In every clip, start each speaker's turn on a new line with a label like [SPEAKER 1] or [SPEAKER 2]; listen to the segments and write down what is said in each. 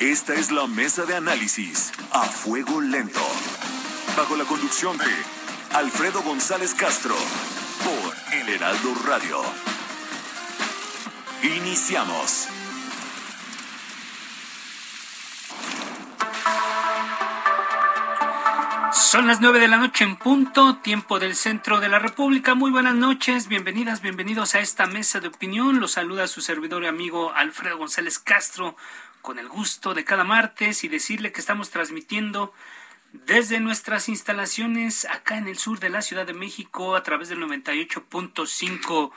[SPEAKER 1] Esta es la mesa de análisis a fuego lento. Bajo la conducción de Alfredo González Castro por El Heraldo Radio. Iniciamos.
[SPEAKER 2] Son las nueve de la noche en punto, tiempo del centro de la República. Muy buenas noches, bienvenidas, bienvenidos a esta mesa de opinión. Los saluda su servidor y amigo Alfredo González Castro con el gusto de cada martes y decirle que estamos transmitiendo desde nuestras instalaciones acá en el sur de la Ciudad de México a través del 98.5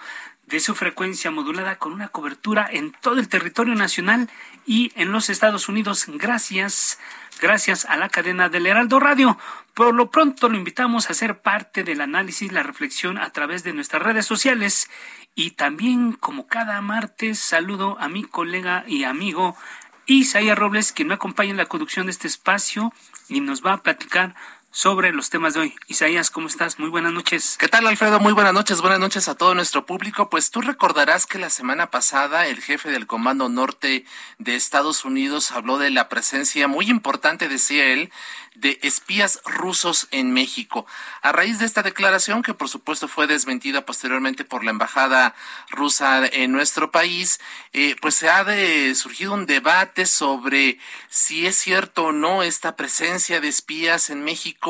[SPEAKER 2] de su frecuencia modulada con una cobertura en todo el territorio nacional y en los Estados Unidos gracias gracias a la cadena del Heraldo Radio. Por lo pronto lo invitamos a ser parte del análisis, la reflexión a través de nuestras redes sociales y también como cada martes saludo a mi colega y amigo Isaías Robles, que me acompaña en la conducción de este espacio y nos va a platicar sobre los temas de hoy. Isaías, ¿cómo estás? Muy buenas noches.
[SPEAKER 3] ¿Qué tal, Alfredo? Muy buenas noches. Buenas noches a todo nuestro público. Pues tú recordarás que la semana pasada el jefe del Comando Norte de Estados Unidos habló de la presencia muy importante, decía él, de espías rusos en México. A raíz de esta declaración, que por supuesto fue desmentida posteriormente por la embajada rusa en nuestro país, eh, pues se ha de, surgido un debate sobre si es cierto o no esta presencia de espías en México,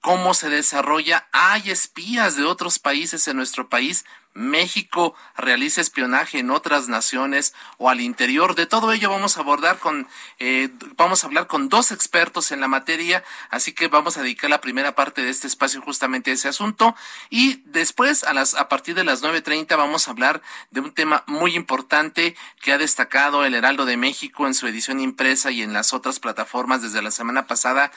[SPEAKER 3] cómo se desarrolla. Hay espías de otros países en nuestro país. México realiza espionaje en otras naciones o al interior. De todo ello vamos a abordar con, eh, vamos a hablar con dos expertos en la materia, así que vamos a dedicar la primera parte de este espacio justamente a ese asunto y después a las, a partir de las 9.30 vamos a hablar de un tema muy importante que ha destacado el Heraldo de México en su edición impresa y en las otras plataformas desde la semana pasada.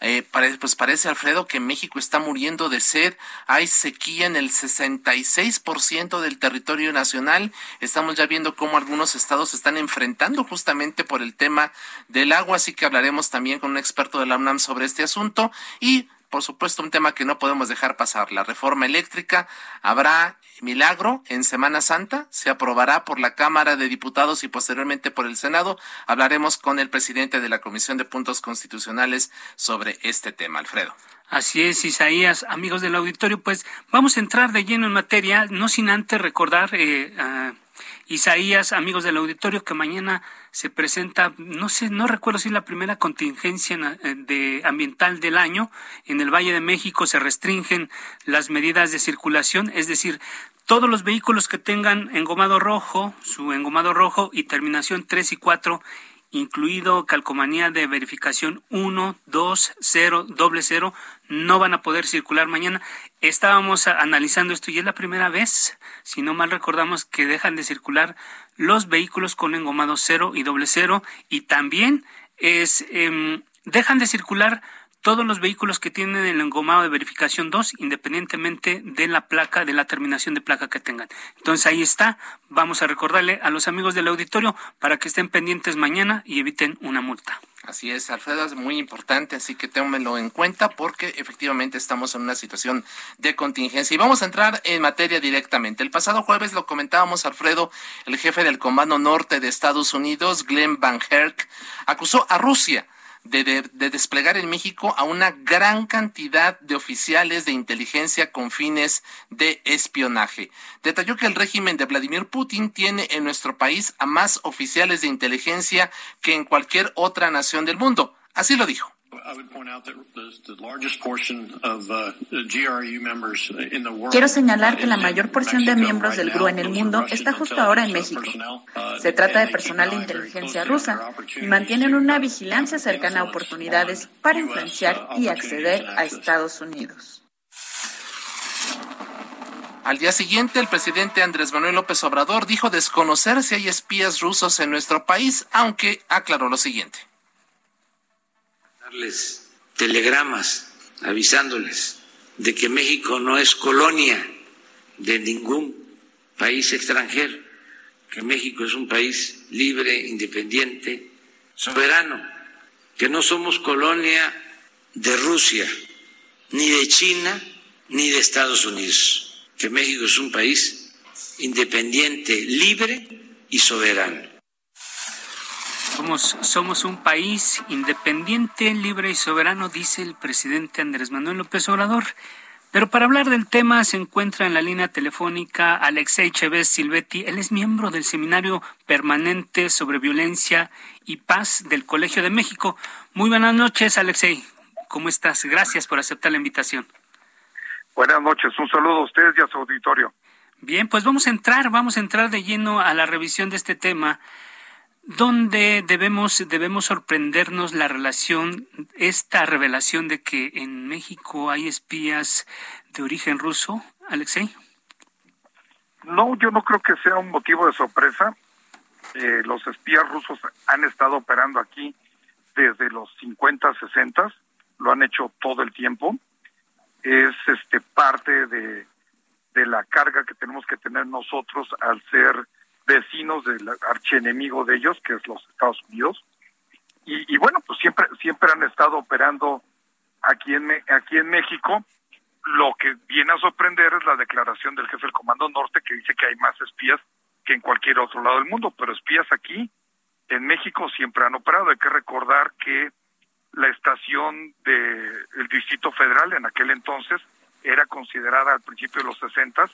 [SPEAKER 3] Eh, pues parece, Alfredo, que México está muriendo de sed. Hay sequía en el 66% del territorio nacional. Estamos ya viendo cómo algunos estados se están enfrentando justamente por el tema del agua, así que hablaremos también con un experto de la UNAM sobre este asunto y por supuesto, un tema que no podemos dejar pasar, la reforma eléctrica. Habrá milagro en Semana Santa, se aprobará por la Cámara de Diputados y posteriormente por el Senado. Hablaremos con el presidente de la Comisión de Puntos Constitucionales sobre este tema, Alfredo.
[SPEAKER 2] Así es, Isaías, amigos del auditorio, pues vamos a entrar de lleno en materia, no sin antes recordar, eh, Isaías, amigos del auditorio, que mañana se presenta, no sé, no recuerdo si es la primera contingencia eh, de ambiental del año. En el Valle de México se restringen las medidas de circulación, es decir, todos los vehículos que tengan engomado rojo, su engomado rojo y terminación 3 y 4 incluido calcomanía de verificación 1, 2, 0, doble 0, no van a poder circular mañana. Estábamos analizando esto y es la primera vez, si no mal recordamos, que dejan de circular los vehículos con engomado 0 y doble 0 y también es, eh, dejan de circular todos los vehículos que tienen el engomado de verificación 2, independientemente de la placa, de la terminación de placa que tengan. Entonces ahí está. Vamos a recordarle a los amigos del auditorio para que estén pendientes mañana y eviten una multa.
[SPEAKER 3] Así es, Alfredo, es muy importante, así que ténmelo en cuenta porque efectivamente estamos en una situación de contingencia. Y vamos a entrar en materia directamente. El pasado jueves lo comentábamos, Alfredo, el jefe del Comando Norte de Estados Unidos, Glenn Van Herk, acusó a Rusia de, desplegar en México a una gran cantidad de oficiales de inteligencia con fines de espionaje. Detalló que el régimen de Vladimir Putin tiene en nuestro país a más oficiales de inteligencia que en cualquier otra nación del mundo. Así lo dijo.
[SPEAKER 4] Quiero señalar que la mayor porción de miembros del GRU en el mundo está justo ahora en México. Uh, Se trata de personal de inteligencia rusa y mantienen una vigilancia cercana a oportunidades para influenciar y acceder a Estados Unidos.
[SPEAKER 3] Al día siguiente, el presidente Andrés Manuel López Obrador dijo desconocer si hay espías rusos en nuestro país, aunque aclaró lo siguiente.
[SPEAKER 5] Darles telegramas avisándoles de que México no es colonia de ningún país extranjero, que México es un país libre, independiente, soberano, que no somos colonia de Rusia, ni de China, ni de Estados Unidos, que México es un país independiente, libre y soberano.
[SPEAKER 2] Somos, somos un país independiente, libre y soberano, dice el presidente Andrés Manuel López Obrador. Pero para hablar del tema se encuentra en la línea telefónica Alexei Chévez Silvetti. Él es miembro del Seminario Permanente sobre Violencia y Paz del Colegio de México. Muy buenas noches, Alexei. ¿Cómo estás? Gracias por aceptar la invitación.
[SPEAKER 6] Buenas noches. Un saludo a ustedes y a su auditorio.
[SPEAKER 2] Bien, pues vamos a entrar, vamos a entrar de lleno a la revisión de este tema donde debemos, debemos sorprendernos la relación, esta revelación de que en México hay espías de origen ruso, Alexei?
[SPEAKER 6] No, yo no creo que sea un motivo de sorpresa. Eh, los espías rusos han estado operando aquí desde los 50, 60, lo han hecho todo el tiempo. Es este parte de, de la carga que tenemos que tener nosotros al ser vecinos del archienemigo de ellos, que es los Estados Unidos. Y, bueno, pues siempre siempre han estado operando aquí en aquí en México. Lo que viene a sorprender es la declaración del jefe del Comando Norte que dice que hay más espías que en cualquier otro lado del mundo, pero espías aquí en México siempre han operado. Hay que recordar que la estación del Distrito Federal en aquel entonces era considerada al principio de los 60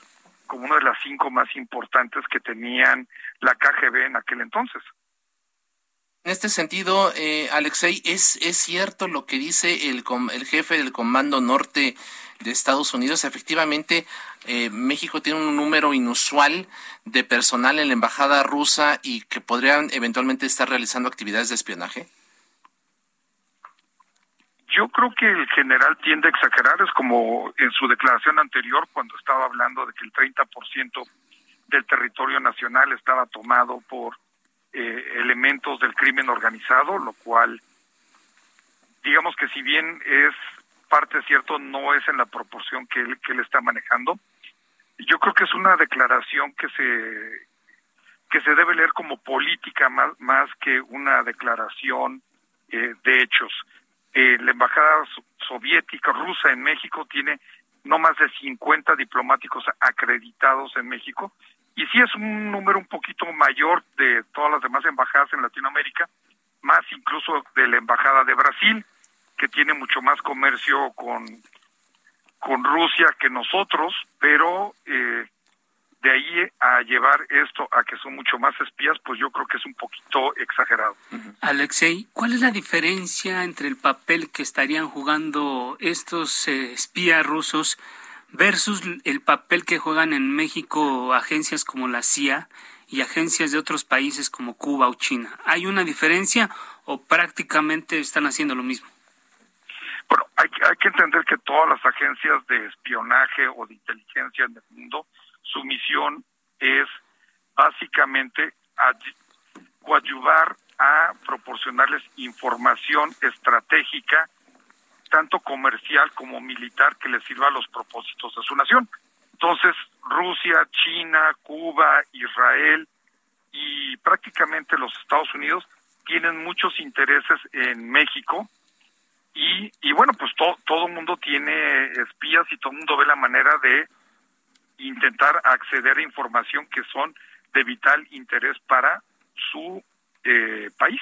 [SPEAKER 6] como una de las cinco más importantes que tenían la KGB en aquel entonces.
[SPEAKER 3] En este sentido, eh, Alexei, ¿es, ¿es cierto lo que dice el, el jefe del Comando Norte de Estados Unidos? Efectivamente, eh, México tiene un número inusual de personal en la embajada rusa y que podrían eventualmente estar realizando actividades de espionaje.
[SPEAKER 6] Yo creo que el general tiende a exagerar, es como en su declaración anterior cuando estaba hablando de que el 30% del territorio nacional estaba tomado por eh, elementos del crimen organizado, lo cual, digamos que si bien es parte cierto, no es en la proporción que él, que él está manejando. Yo creo que es una declaración que se que se debe leer como política más, más que una declaración eh, de hechos. Eh, la embajada soviética rusa en México tiene no más de 50 diplomáticos acreditados en México y sí es un número un poquito mayor de todas las demás embajadas en Latinoamérica, más incluso de la embajada de Brasil, que tiene mucho más comercio con, con Rusia que nosotros, pero eh, de ahí a llevar esto a que son mucho más espías, pues yo creo que es un poquito exagerado.
[SPEAKER 2] Alexei, ¿cuál es la diferencia entre el papel que estarían jugando estos eh, espías rusos versus el papel que juegan en México agencias como la CIA y agencias de otros países como Cuba o China? ¿Hay una diferencia o prácticamente están haciendo lo mismo?
[SPEAKER 6] Bueno, hay, hay que entender que todas las agencias de espionaje o de inteligencia en el mundo su misión es básicamente coadyuvar a proporcionarles información estratégica, tanto comercial como militar, que les sirva a los propósitos de su nación. Entonces, Rusia, China, Cuba, Israel y prácticamente los Estados Unidos tienen muchos intereses en México y, y bueno, pues todo el mundo tiene espías y todo el mundo ve la manera de intentar acceder a información que son de vital interés para su eh, país.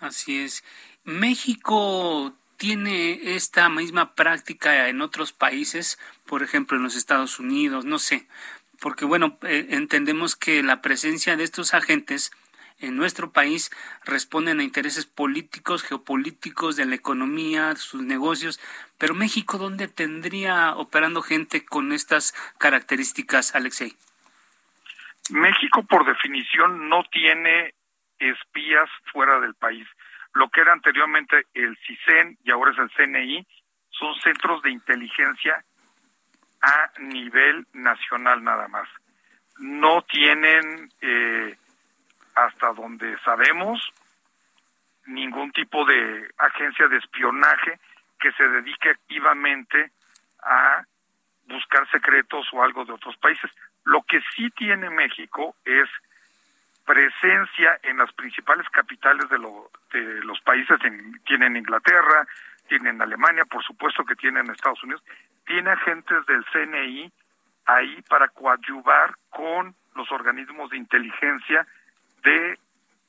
[SPEAKER 2] Así es. México tiene esta misma práctica en otros países, por ejemplo en los Estados Unidos, no sé, porque bueno, eh, entendemos que la presencia de estos agentes en nuestro país responden a intereses políticos, geopolíticos, de la economía, sus negocios, pero México, ¿dónde tendría operando gente con estas características, Alexei?
[SPEAKER 6] México, por definición, no tiene espías fuera del país. Lo que era anteriormente el CISEN y ahora es el CNI, son centros de inteligencia a nivel nacional nada más. No tienen, eh, hasta donde sabemos, ningún tipo de agencia de espionaje que se dedique activamente a buscar secretos o algo de otros países. Lo que sí tiene México es presencia en las principales capitales de, de los países, tienen Inglaterra, tienen Alemania, por supuesto que tienen Estados Unidos, tiene agentes del CNI ahí para coadyuvar con los organismos de inteligencia de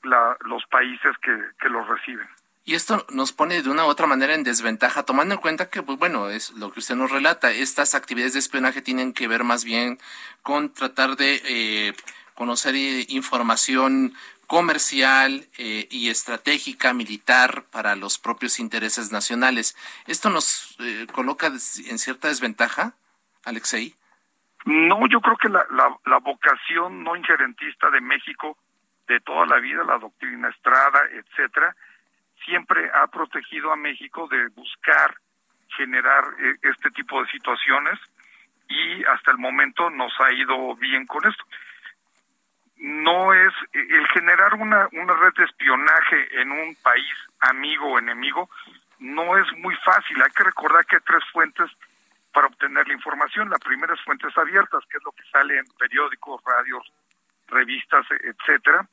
[SPEAKER 6] los países que, que los reciben.
[SPEAKER 3] Y esto nos pone de una u otra manera en desventaja, tomando en cuenta que, pues bueno, es lo que usted nos relata, estas actividades de espionaje tienen que ver más bien con tratar de eh, conocer eh, información comercial eh, y estratégica militar para los propios intereses nacionales. ¿Esto nos coloca en cierta desventaja, Alexei?
[SPEAKER 6] No, yo creo que la, la vocación no injerentista de México de toda la vida, la doctrina Estrada, etcétera, siempre ha protegido a México de buscar generar eh, este tipo de situaciones y hasta el momento nos ha ido bien con esto. No es el generar una, una red de espionaje en un país amigo o enemigo, no es muy fácil. Hay que recordar que hay tres fuentes para obtener la información. La primera es fuentes abiertas, que es lo que sale en periódicos, radios, revistas, etcétera.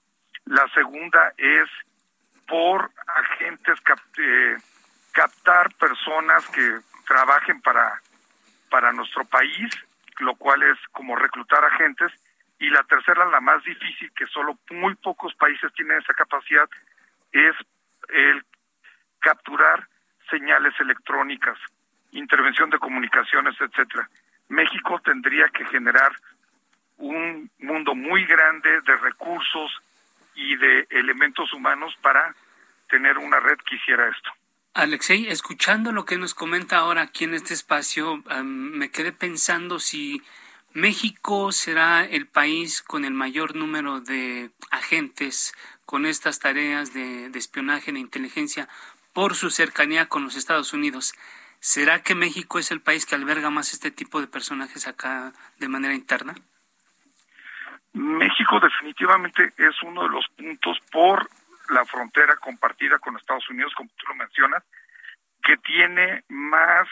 [SPEAKER 6] La segunda es por agentes eh, captar personas que trabajen para para nuestro país, lo cual es como reclutar agentes y la tercera, la más difícil, que solo muy pocos países tienen esa capacidad, es el capturar señales electrónicas, intervención de comunicaciones, etcétera. México tendría que generar un mundo muy grande de recursos y de elementos humanos para tener una red que hiciera esto.
[SPEAKER 2] Alexei, escuchando lo que nos comenta ahora aquí en este espacio, me quedé pensando si México será el país con el mayor número de agentes con estas tareas de, de espionaje e inteligencia por su cercanía con los Estados Unidos. ¿Será que México es el país que alberga más este tipo de personajes acá de manera interna?
[SPEAKER 6] México definitivamente es uno de los puntos por la frontera compartida con Estados Unidos, como tú lo mencionas, que tiene más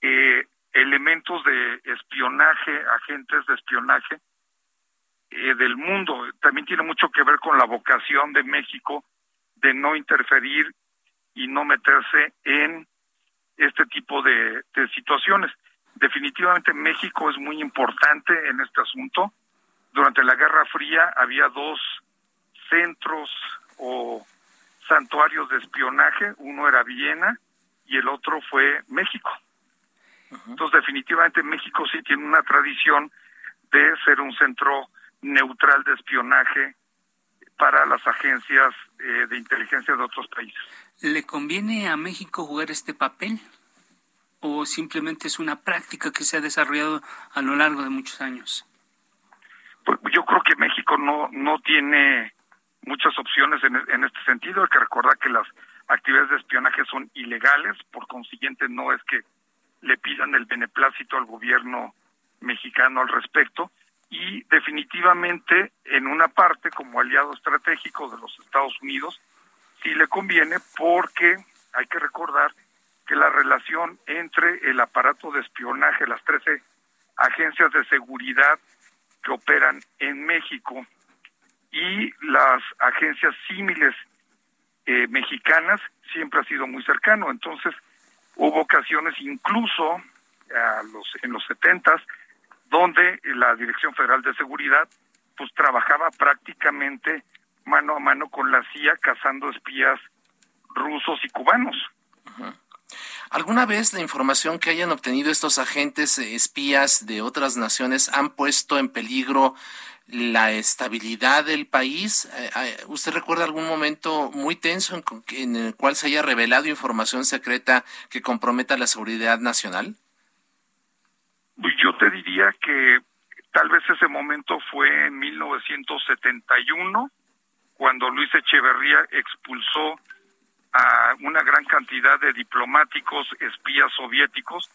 [SPEAKER 6] eh, elementos de espionaje, agentes de espionaje eh, del mundo. También tiene mucho que ver con la vocación de México de no interferir y no meterse en este tipo de situaciones. Definitivamente México es muy importante en este asunto durante la Guerra Fría había dos centros o santuarios de espionaje, uno era Viena y el otro fue México. Entonces definitivamente México sí tiene una tradición de ser un centro neutral de espionaje para las agencias eh, de inteligencia de otros países.
[SPEAKER 2] ¿Le conviene a México jugar este papel? ¿O simplemente es una práctica que se ha desarrollado a lo largo de muchos años?
[SPEAKER 6] Pues yo creo que México no, no tiene muchas opciones en, en este sentido. Hay que recordar que las actividades de espionaje son ilegales, por consiguiente no es que le pidan el beneplácito al gobierno mexicano al respecto y definitivamente en una parte como aliado estratégico de los Estados Unidos sí le conviene porque hay que recordar que la relación entre el aparato de espionaje, las 13 agencias de seguridad que operan en México y las agencias símiles eh, mexicanas siempre ha sido muy cercano. Entonces, hubo ocasiones incluso a los, en los setentas donde la Dirección Federal de Seguridad pues trabajaba prácticamente mano a mano con la CIA cazando espías rusos y cubanos.
[SPEAKER 3] ¿Alguna vez la información que hayan obtenido estos agentes eh, espías de otras naciones han puesto en peligro la estabilidad del país? Eh, eh, ¿Usted recuerda algún momento muy tenso en, el cual se haya revelado información secreta que comprometa la seguridad nacional?
[SPEAKER 6] Pues yo te diría que tal vez ese momento fue en 1971, cuando Luis Echeverría expulsó a una gran cantidad de diplomáticos espías soviéticos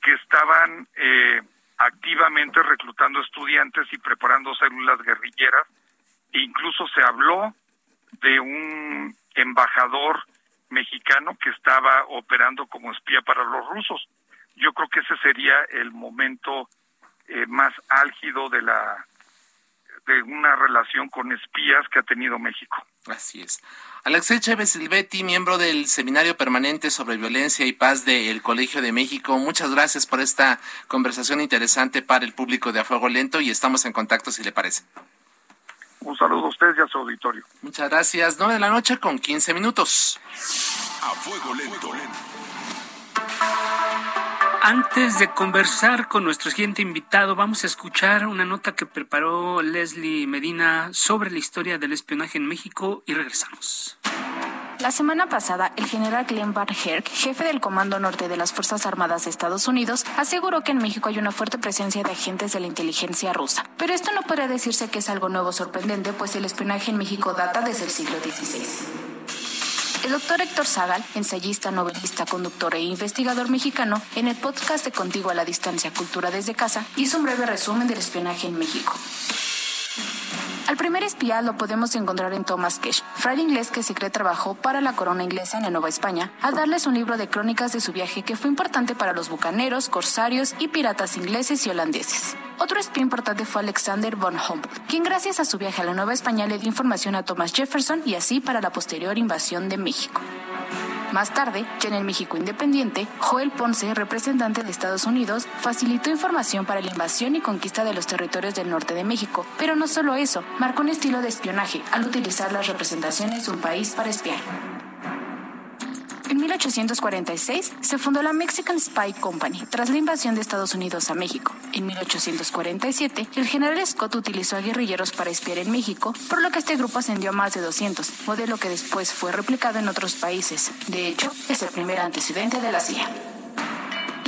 [SPEAKER 6] que estaban eh, activamente reclutando estudiantes y preparando células guerrilleras. E incluso se habló de un embajador mexicano que estaba operando como espía para los rusos. Yo creo que ese sería el momento eh, más álgido de la de una relación con espías que ha tenido México.
[SPEAKER 3] Así es. Alexei Chévez Silvetti, miembro del Seminario Permanente sobre Violencia y Paz del Colegio de México, muchas gracias por esta conversación interesante para el público de A Fuego Lento y estamos en contacto si le parece.
[SPEAKER 6] Un saludo a usted y a su auditorio.
[SPEAKER 3] Muchas gracias. 9 de la noche con 15 minutos.
[SPEAKER 1] A Fuego Lento.
[SPEAKER 2] Antes de conversar con nuestro siguiente invitado, vamos a escuchar una nota que preparó Leslie Medina sobre la historia del espionaje en México y regresamos.
[SPEAKER 7] La semana pasada, el general Glenn Van Herk, jefe del Comando Norte de las Fuerzas Armadas de Estados Unidos, aseguró que en México hay una fuerte presencia de agentes de la inteligencia rusa. Pero esto no puede decirse que es algo nuevo sorprendente, pues el espionaje en México data desde el siglo XVI. El doctor Héctor Zagal, ensayista, novelista, conductor e investigador mexicano, en el podcast de Contigo a la Distancia Cultura desde Casa, hizo un breve resumen del espionaje en México. Al primer espía lo podemos encontrar en Thomas Kesh, fraile inglés que se cree trabajó para la corona inglesa en la Nueva España, al darles un libro de crónicas de su viaje que fue importante para los bucaneros, corsarios y piratas ingleses y holandeses. Otro espía importante fue Alexander von Humboldt, quien gracias a su viaje a la Nueva España le dio información a Thomas Jefferson y así para la posterior invasión de México. Más tarde, ya en el México independiente, Joel Ponce, representante de Estados Unidos, facilitó información para la invasión y conquista de los territorios del norte de México. Pero no solo eso, marcó un estilo de espionaje al utilizar las representaciones de un país para espiar. En 1846 se fundó la Mexican Spy Company tras la invasión de Estados Unidos a México. En 1847, el general Scott utilizó a guerrilleros para espiar en México, por lo que este grupo ascendió a más de 200, modelo que después fue replicado en otros países. De hecho, es el primer antecedente de la CIA.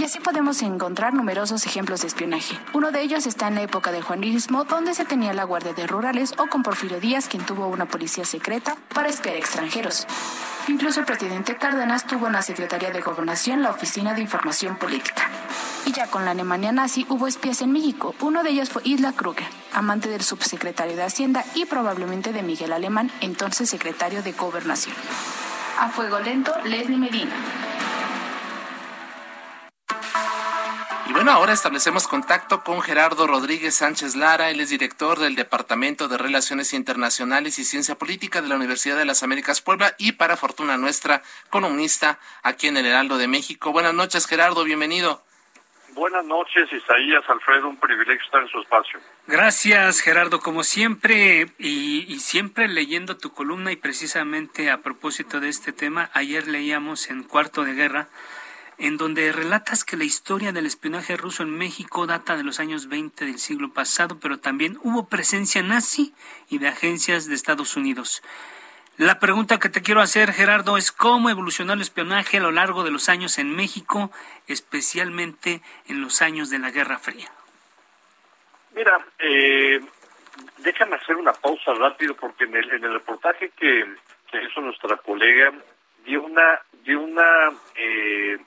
[SPEAKER 7] Y así podemos encontrar numerosos ejemplos de espionaje. Uno de ellos está en la época del juanismo, donde se tenía la Guardia de Rurales, o con Porfirio Díaz, quien tuvo una policía secreta para espiar extranjeros. Incluso el presidente Cárdenas tuvo en la Secretaría de Gobernación la Oficina de Información Política. Y ya con la Alemania nazi hubo espías en México. Uno de ellos fue Isla Kruger, amante del subsecretario de Hacienda y probablemente de Miguel Alemán, entonces secretario de Gobernación. A fuego lento, Leslie Medina.
[SPEAKER 3] Y bueno, ahora establecemos contacto con Gerardo Rodríguez Sánchez Lara. Él es director del Departamento de Relaciones Internacionales y Ciencia Política de la Universidad de las Américas Puebla y, para fortuna nuestra, columnista aquí en el Heraldo de México. Buenas noches, Gerardo. Bienvenido.
[SPEAKER 8] Buenas noches, Isaías Alfredo. Un privilegio estar en su espacio.
[SPEAKER 2] Gracias, Gerardo. Como siempre, y, y siempre leyendo tu columna y precisamente a propósito de este tema, ayer leíamos en Cuarto de Guerra en donde relatas que la historia del espionaje ruso en México data de los años 20 del siglo pasado, pero también hubo presencia nazi y de agencias de Estados Unidos. La pregunta que te quiero hacer, Gerardo, es cómo evolucionó el espionaje a lo largo de los años en México, especialmente en los años de la Guerra Fría.
[SPEAKER 8] Mira, eh, déjame hacer una pausa rápido porque en el, reportaje que, que hizo nuestra colega dio una, dio una eh,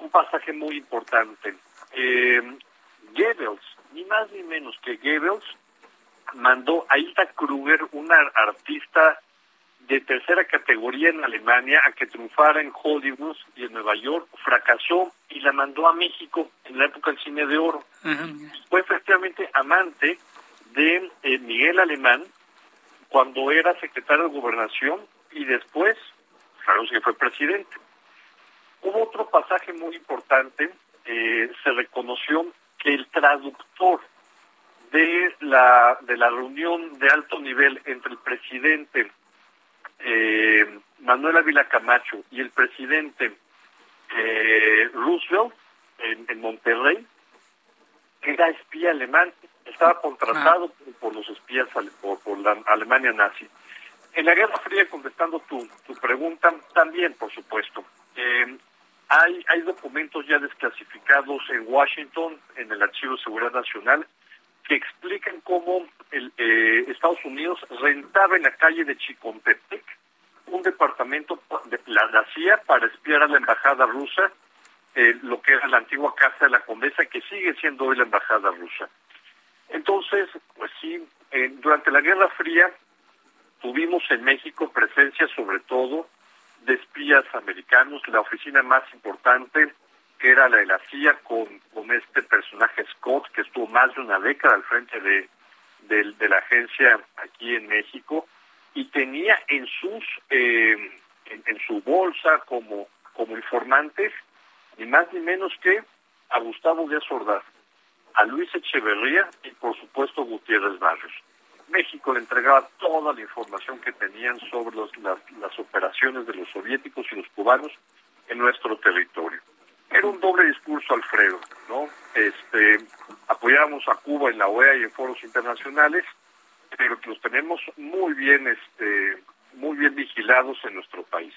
[SPEAKER 8] un pasaje muy importante. Eh, Goebbels, ni más ni menos que Goebbels, mandó a Hilda Kruger, una artista de tercera categoría en Alemania, a que triunfara en Hollywood y en Nueva York, fracasó y la mandó a México en la época del cine de oro. Fue efectivamente amante de eh, Miguel Alemán cuando era secretario de gobernación y después, claro que fue presidente. Hubo otro pasaje muy importante, eh, se reconoció que el traductor de la de la reunión de alto nivel entre el presidente eh, Manuel Ávila Camacho y el presidente eh, Roosevelt en, Monterrey era espía alemán, estaba contratado ah. por, los espías por, por la Alemania nazi. En la Guerra Fría, contestando tu, tu pregunta, también, por supuesto. Eh, hay, hay documentos ya desclasificados en Washington, en el Archivo de Seguridad Nacional, que explican cómo el, eh, Estados Unidos rentaba en la calle de Chicontepec un departamento de la, CIA para espiar a la embajada rusa eh, lo que era la antigua Casa de la Condesa, que sigue siendo hoy la Embajada rusa. Entonces, pues sí, durante la Guerra Fría tuvimos en México presencia sobre todo de espías americanos, la oficina más importante que era la de la CIA con, con este personaje Scott, que estuvo más de una década al frente de, de, la agencia aquí en México, y tenía en sus eh, en, su bolsa como, como informantes ni más ni menos que a Gustavo Díaz Ordaz, a Luis Echeverría y por supuesto Gutiérrez Barrios. México le entregaba toda la información que tenían sobre las, las operaciones de los soviéticos y los cubanos en nuestro territorio. Era un doble discurso, Alfredo, ¿no? Este, apoyábamos a Cuba en la OEA y en foros internacionales, pero que los tenemos muy bien, este, muy bien vigilados en nuestro país.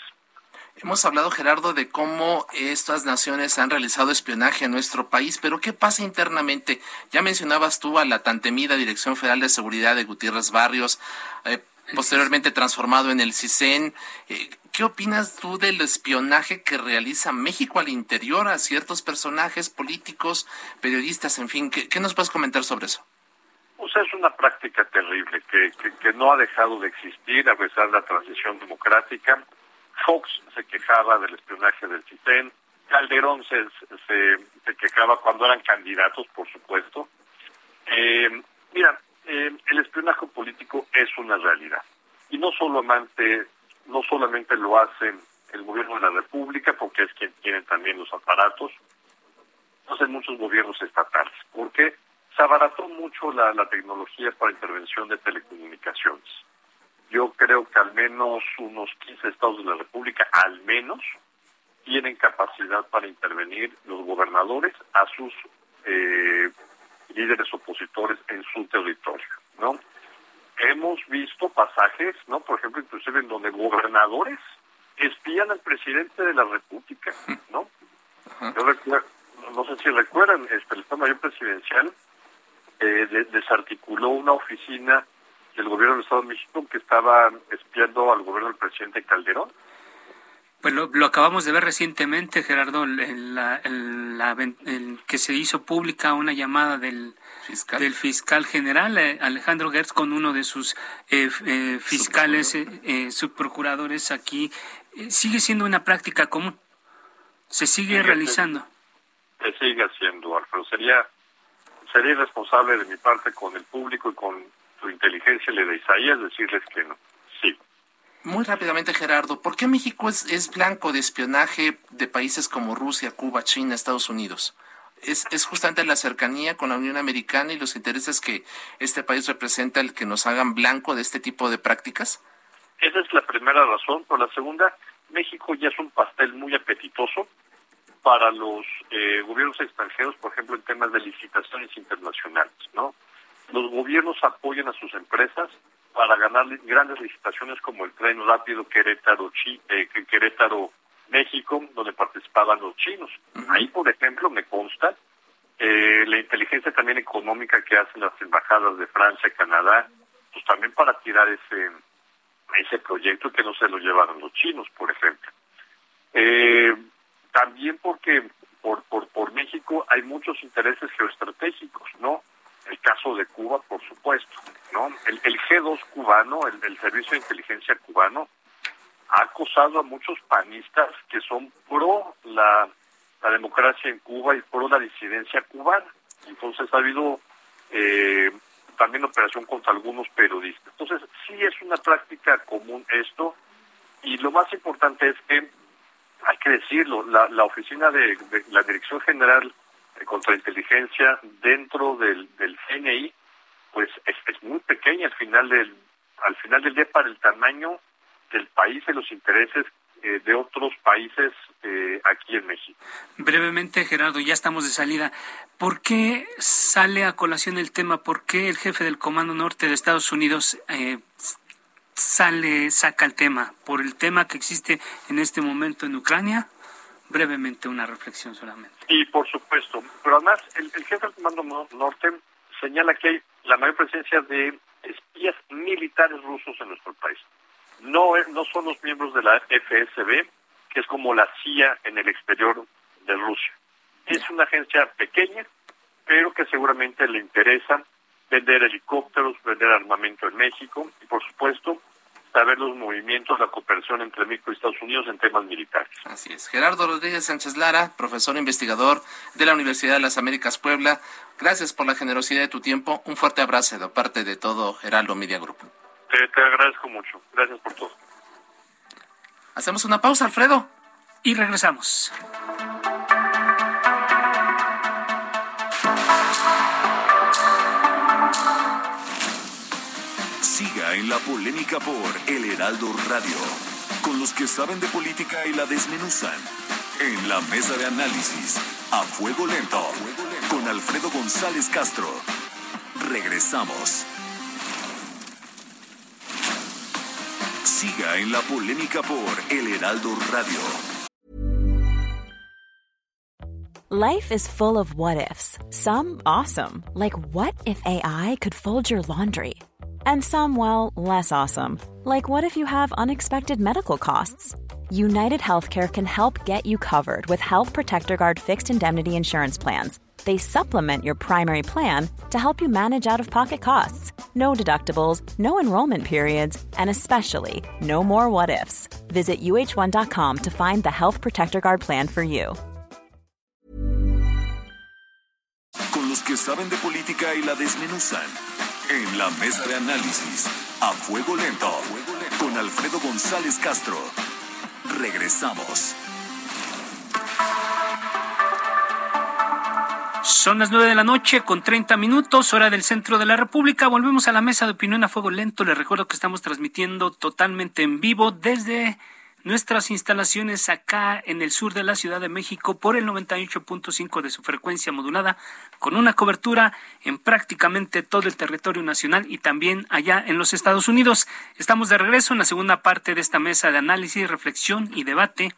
[SPEAKER 3] Hemos hablado, Gerardo, de cómo estas naciones han realizado espionaje en nuestro país, pero ¿qué pasa internamente? Ya mencionabas tú a la tan temida Dirección Federal de Seguridad de Gutiérrez Barrios, eh, posteriormente transformado en el CISEN. Eh, ¿Qué opinas tú del espionaje que realiza México al interior a ciertos personajes políticos, periodistas, en fin? ¿Qué, nos puedes comentar sobre eso?
[SPEAKER 8] Pues es una práctica terrible que, que, no ha dejado de existir a pesar de la transición democrática. Fox se quejaba del espionaje del CITEN, Calderón se, se, quejaba cuando eran candidatos, por supuesto. Eh, mira, eh, el espionaje político es una realidad. Y no solamente, no solamente lo hace el gobierno de la República, porque es quien tiene también los aparatos, lo hacen muchos gobiernos estatales, porque se abarató mucho la, la tecnología para intervención de telecomunicaciones. Yo creo que al menos unos 15 estados de la República, al menos, tienen capacidad para intervenir los gobernadores a sus eh, líderes opositores en su territorio, ¿no? Hemos visto pasajes, ¿no? Por ejemplo, inclusive en donde gobernadores espían al presidente de la República, ¿no? Yo recuerdo, no sé si recuerdan, este, el Estado Mayor Presidencial eh, desarticuló una oficina del gobierno del Estado de México que estaba espiando al gobierno del presidente Calderón.
[SPEAKER 2] Pues lo, acabamos de ver recientemente, Gerardo, en la, que se hizo pública una llamada del fiscal, del fiscal general eh, Alejandro Gertz con uno de sus eh, eh, fiscales, subprocuradores aquí. sigue siendo una práctica común. Se sigue realizando.
[SPEAKER 8] Se, sigue haciendo, Alfredo. Sería, sería irresponsable de mi parte con el público y con tu inteligencia le de Isaías decirles que no. Sí.
[SPEAKER 3] Muy rápidamente, Gerardo, ¿por qué México es, es blanco de espionaje de países como Rusia, Cuba, China, Estados Unidos? ¿Es, ¿Es justamente la cercanía con la Unión Americana y los intereses que este país representa el que nos hagan blanco de este tipo de prácticas?
[SPEAKER 8] Esa es la primera razón. Por la segunda, México ya es un pastel muy apetitoso para los eh, gobiernos extranjeros, por ejemplo, en temas de licitaciones internacionales, ¿no? Los gobiernos apoyan a sus empresas para ganar grandes licitaciones como el tren rápido Querétaro, eh, Querétaro México, donde participaban los chinos. Ahí, por ejemplo, me consta eh, la inteligencia también económica que hacen las embajadas de Francia Canadá, pues también para tirar ese ese proyecto que no se lo llevaron los chinos, por ejemplo. Eh, también porque por, por, por México hay muchos intereses geoestratégicos, ¿no? El caso de Cuba, por supuesto, ¿no? El, el G2 cubano, el, Servicio de Inteligencia cubano, ha acosado a muchos panistas que son pro la, la democracia en Cuba y pro la disidencia cubana. Entonces ha habido eh, también operación contra algunos periodistas. Entonces sí es una práctica común esto y lo más importante es que, hay que decirlo, la, la oficina de la Dirección General contrainteligencia dentro del, del CNI, pues es, es, muy pequeña al final del al final del día para el tamaño del país y los intereses eh, de otros países eh, aquí en México.
[SPEAKER 2] Brevemente, Gerardo, ya estamos de salida. ¿Por qué sale a colación el tema? ¿Por qué el jefe del Comando Norte de Estados Unidos eh, sale, saca el tema? ¿Por el tema que existe en este momento en Ucrania? Brevemente una reflexión solamente.
[SPEAKER 8] Y por supuesto, pero además el, jefe del Comando Norte señala que hay la mayor presencia de espías militares rusos en nuestro país. No, no son los miembros de la FSB, que es como la CIA en el exterior de Rusia. Es una agencia pequeña, pero que seguramente le interesa vender helicópteros, vender armamento en México y, por supuesto, saber los movimientos, la cooperación entre México y Estados Unidos en temas militares.
[SPEAKER 3] Así es. Gerardo Rodríguez Sánchez Lara, profesor investigador de la Universidad de las Américas Puebla. Gracias por la generosidad de tu tiempo. Un fuerte abrazo de parte de todo Heraldo Media Group.
[SPEAKER 8] Te, te agradezco mucho. Gracias por todo.
[SPEAKER 3] Hacemos una pausa, Alfredo.
[SPEAKER 2] Y regresamos.
[SPEAKER 1] En la polémica por El Heraldo Radio, con los que saben de política y la desmenuzan. En la mesa de análisis, a fuego lento, con Alfredo González Castro. Regresamos. Siga en la polémica por El Heraldo Radio.
[SPEAKER 9] Life is full of what ifs. Some awesome, like what if AI could fold your laundry? And some, well, less awesome, like what if you have unexpected medical costs? United Healthcare can help get you covered with Health Protector Guard fixed indemnity insurance plans. They supplement your primary plan to help you manage out of pocket costs. No deductibles, no enrollment periods, and especially no more what ifs. Visit uh1.com to find the Health Protector Guard plan for you.
[SPEAKER 1] Con los que saben de política y la desmenuzan. En la mesa de análisis, a fuego lento, con Alfredo González Castro. Regresamos.
[SPEAKER 2] Son las nueve de la noche con 30 minutos, hora del centro de la República. Volvemos a la mesa de opinión a fuego lento. Les recuerdo que estamos transmitiendo totalmente en vivo desde nuestras instalaciones acá en el sur de la Ciudad de México por el 98.5 de su frecuencia modulada, con una cobertura en prácticamente todo el territorio nacional y también allá en los Estados Unidos. Estamos de regreso en la segunda parte de esta mesa de análisis, reflexión y debate.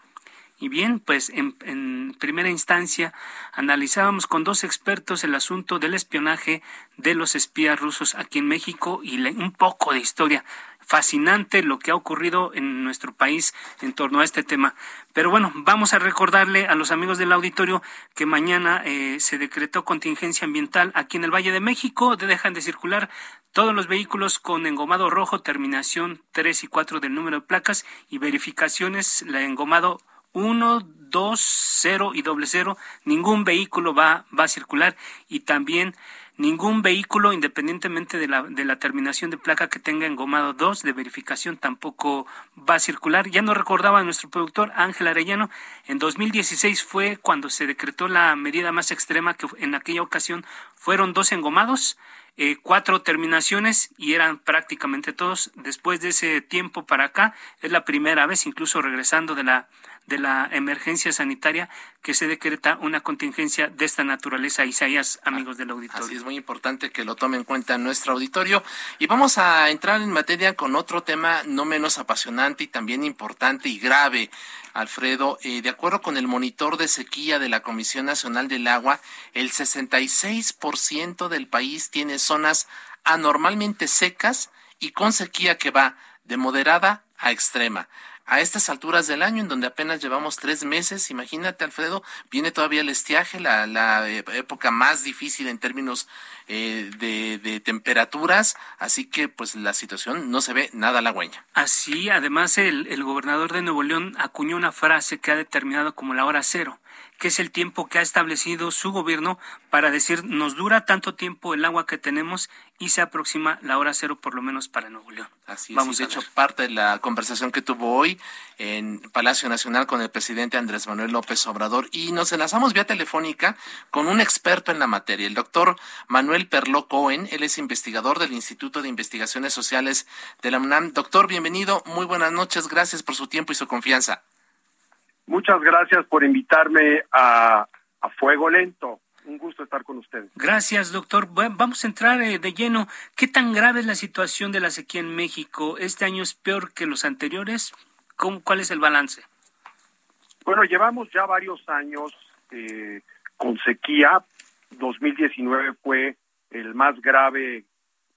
[SPEAKER 2] Y bien, pues en, primera instancia analizábamos con dos expertos el asunto del espionaje de los espías rusos aquí en México y un poco de historia. Fascinante lo que ha ocurrido en nuestro país en torno a este tema. Pero bueno, vamos a recordarle a los amigos del auditorio que mañana eh, se decretó contingencia ambiental aquí en el Valle de México. Dejan de circular todos los vehículos con engomado rojo, terminación 3 y 4 del número de placas y verificaciones, la engomado 1, 2, 0 y doble cero, ningún vehículo va, va a circular y también ningún vehículo, independientemente de la, de la terminación de placa que tenga engomado 2 de verificación, tampoco va a circular. Ya nos recordaba nuestro productor Ángel Arellano, en 2016 fue cuando se decretó la medida más extrema, que en aquella ocasión fueron dos engomados. Eh, cuatro terminaciones y eran prácticamente todos. Después de ese tiempo para acá, es la primera vez, incluso regresando de la de la emergencia sanitaria que se decreta una contingencia de esta naturaleza. Isaías, amigos del auditorio.
[SPEAKER 3] Así es muy importante que lo tome en cuenta nuestro auditorio. Y vamos a entrar en materia con otro tema no menos apasionante y también importante y grave. Alfredo, eh, de acuerdo con el monitor de sequía de la Comisión Nacional del Agua, el 66% del país tiene zonas anormalmente secas y con sequía que va de moderada a extrema a estas alturas del año, en donde apenas llevamos tres meses. Imagínate, Alfredo, viene todavía el estiaje, la, la época más difícil en términos eh, de, de, temperaturas, así que pues la situación no se ve nada halagüeña.
[SPEAKER 2] Así, además, el, el gobernador de Nuevo León acuñó una frase que ha determinado como la hora cero que es el tiempo que ha establecido su gobierno para decir nos dura tanto tiempo el agua que tenemos y se aproxima la hora cero por lo menos para Nuevo León.
[SPEAKER 3] Así Vamos de hecho, parte de la conversación que tuvo hoy en Palacio Nacional con el presidente Andrés Manuel López Obrador y nos enlazamos vía telefónica con un experto en la materia, el doctor Manuel Perló Cohen. Él es investigador del Instituto de Investigaciones Sociales de la UNAM. Doctor, bienvenido. Muy buenas noches. Gracias por su tiempo y su confianza.
[SPEAKER 10] Muchas gracias por invitarme a, a Fuego Lento. Un gusto estar con ustedes.
[SPEAKER 2] Gracias, doctor. vamos a entrar eh, de lleno. ¿Qué tan grave es la situación de la sequía en México? ¿Este año es peor que los anteriores? ¿Cuál es el balance?
[SPEAKER 10] Bueno, llevamos ya varios años eh, con sequía. 2019 fue el más grave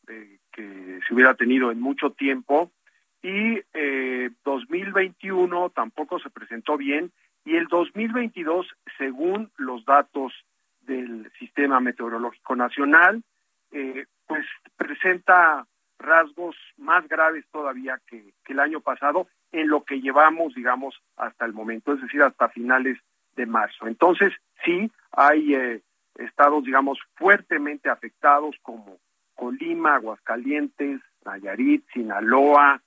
[SPEAKER 10] eh, que se hubiera tenido en mucho tiempo y eh, 2021 tampoco se presentó bien Y el 2022, según los datos del Sistema Meteorológico Nacional, eh, pues presenta rasgos más graves todavía que, el año pasado en lo que llevamos, digamos, hasta el momento, es decir, hasta finales de marzo. Entonces, sí, hay eh, estados, digamos, fuertemente afectados como Colima, Aguascalientes, Nayarit, Sinaloa,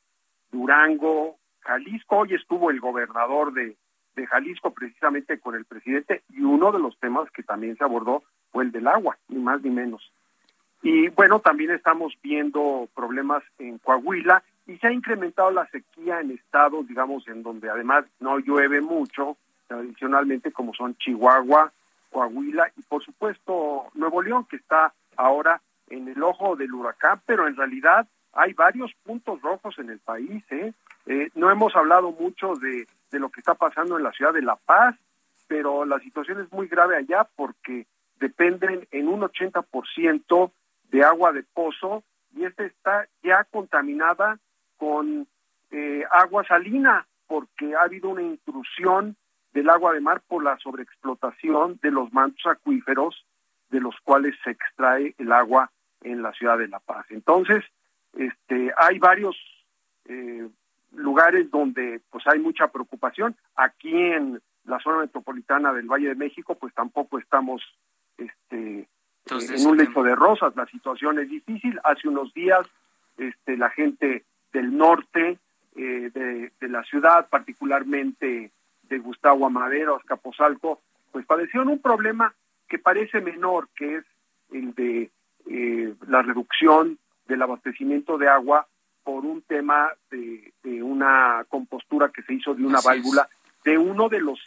[SPEAKER 10] Durango, Jalisco. Hoy estuvo el gobernador de, de Jalisco precisamente con el presidente y uno de los temas que también se abordó fue el del agua, ni más ni menos. Y bueno, también estamos viendo problemas en Coahuila y se ha incrementado la sequía en estados, digamos, en donde además no llueve mucho, tradicionalmente como son Chihuahua, Coahuila y por supuesto Nuevo León, que está ahora en el ojo del huracán, pero en realidad hay varios puntos rojos en el país. ¿eh? Eh, no hemos hablado mucho de, lo que está pasando en la ciudad de La Paz, pero la situación es muy grave allá porque dependen en un 80% de agua de pozo y esta está ya contaminada con eh, agua salina porque ha habido una intrusión del agua de mar por la sobreexplotación de los mantos acuíferos de los cuales se extrae el agua en la ciudad de La Paz. Entonces, este, hay varios eh, lugares donde pues hay mucha preocupación. Aquí en la zona metropolitana del Valle de México, pues tampoco estamos este, en un lecho de rosas. La situación es difícil. Hace unos días, este, la gente del norte eh, de, de, la ciudad, particularmente de Gustavo Amadero, Azcapotzalco, pues padecieron un problema que parece menor, que es el de eh, la reducción del abastecimiento de agua por un tema de, una compostura que se hizo de una válvula de uno de los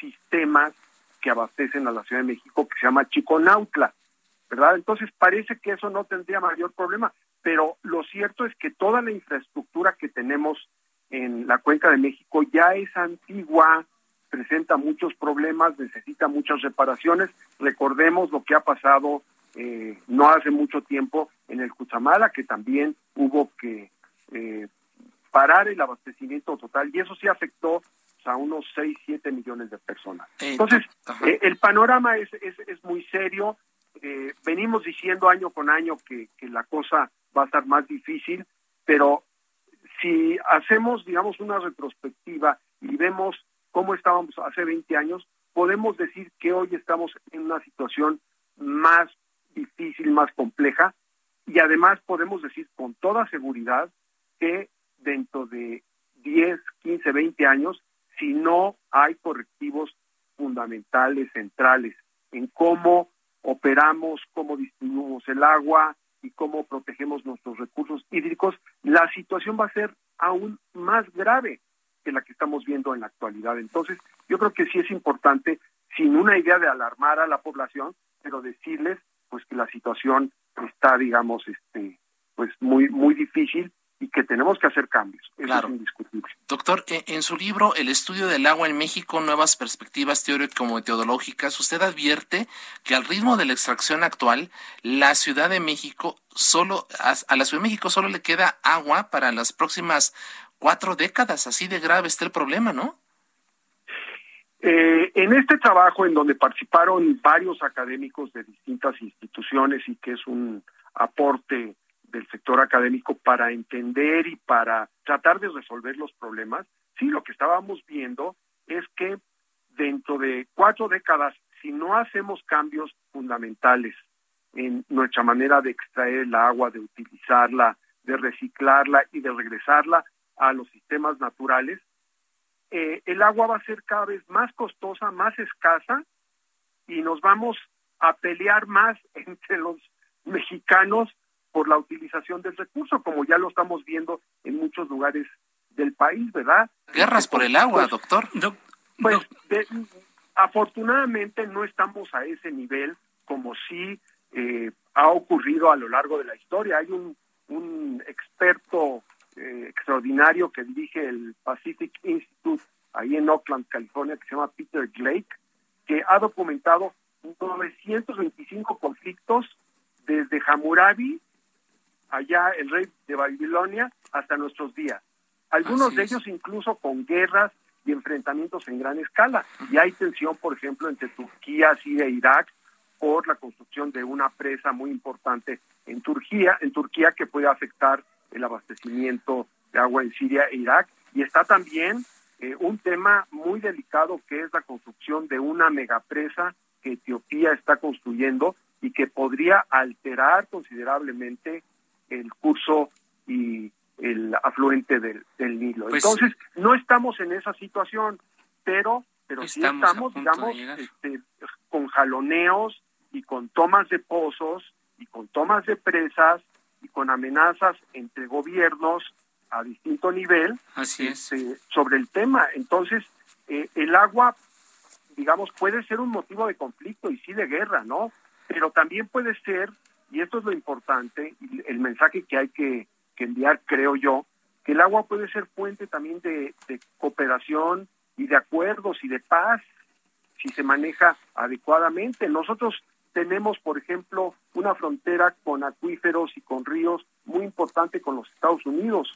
[SPEAKER 10] sistemas que abastecen a la Ciudad de México que se llama Chiconautla, ¿verdad? Entonces parece que eso no tendría mayor problema, pero lo cierto es que toda la infraestructura que tenemos en la cuenca de México ya es antigua, presenta muchos problemas, necesita muchas reparaciones. Recordemos lo que ha pasado eh, no hace mucho tiempo en el Cuchamala, que también hubo que eh, parar el abastecimiento total y eso sí afectó a unos 6, 7 millones de personas. Entonces, eh, el panorama es, es, es muy serio. venimos diciendo año con año que, que la cosa va a estar más difícil, pero si hacemos, digamos, una retrospectiva y vemos cómo estábamos hace 20 años, podemos decir que hoy estamos en una situación más difícil, más compleja, y además podemos decir con toda seguridad que dentro de 10, 15, 20 años, si no hay correctivos fundamentales, centrales, en cómo operamos, cómo distribuimos el agua y cómo protegemos nuestros recursos hídricos, la situación va a ser aún más grave que la que estamos viendo en la actualidad. Entonces, yo creo que sí es importante, sin una idea de alarmar a la población, pero decirles pues que la situación está, digamos, este, pues muy, muy difícil y que tenemos que hacer cambios. Eso es indiscutible.
[SPEAKER 3] Doctor, e, en su libro El estudio del agua en México, nuevas perspectivas teórico-metodológicas, usted advierte que al ritmo de la extracción actual, la Ciudad de México solo, a la Ciudad de México solo le queda agua para las próximas cuatro décadas. Así de grave está el problema, ¿no?
[SPEAKER 10] Eh, en este trabajo, en donde participaron varios académicos de distintas instituciones y que es un aporte del sector académico para entender y para tratar de resolver los problemas, sí, lo que estábamos viendo es que dentro de cuatro décadas, si no hacemos cambios fundamentales en nuestra manera de extraer el agua, de utilizarla, de reciclarla y de regresarla a los sistemas naturales, eh, el agua va a ser cada vez más costosa, más escasa y nos vamos a pelear más entre los mexicanos por la utilización del recurso, como ya lo estamos viendo en muchos lugares del país, ¿verdad?
[SPEAKER 3] Guerras por el agua, pues, doctor.
[SPEAKER 10] Pues afortunadamente no estamos a ese nivel como sí eh, ha ocurrido a lo largo de la historia. Hay un, un experto eh, extraordinario que dirige el Pacific Institute ahí en Oakland, California, que se llama Peter Glake, que ha documentado 925 conflictos desde Hammurabi, allá el rey de Babilonia, hasta nuestros días. Algunos de ellos incluso con guerras y enfrentamientos en gran escala. Y hay tensión, por ejemplo, entre Turquía, Siria e Irak por la construcción de una presa muy importante en Turquía, en Turquía que puede afectar el abastecimiento de agua en Siria e Irak. Y está también eh, un tema muy delicado que es la construcción de una megapresa que Etiopía está construyendo y que podría alterar considerablemente el curso y el afluente del, Nilo. Pues Entonces, no estamos en esa situación, pero pero sí estamos, digamos, este, con jaloneos y con tomas de pozos y con tomas de presas y con amenazas entre gobiernos a distinto nivel
[SPEAKER 2] Así es.
[SPEAKER 10] Este, sobre el tema. Entonces, eh, el agua, digamos, puede ser un motivo de conflicto y sí de guerra, ¿no? Pero también puede ser, y esto es lo importante, el mensaje que hay que que enviar, creo yo, que el agua puede ser fuente también de, cooperación y de acuerdos y de paz si se maneja adecuadamente. Nosotros tenemos, por ejemplo, una frontera con acuíferos y con ríos muy importante con los Estados Unidos.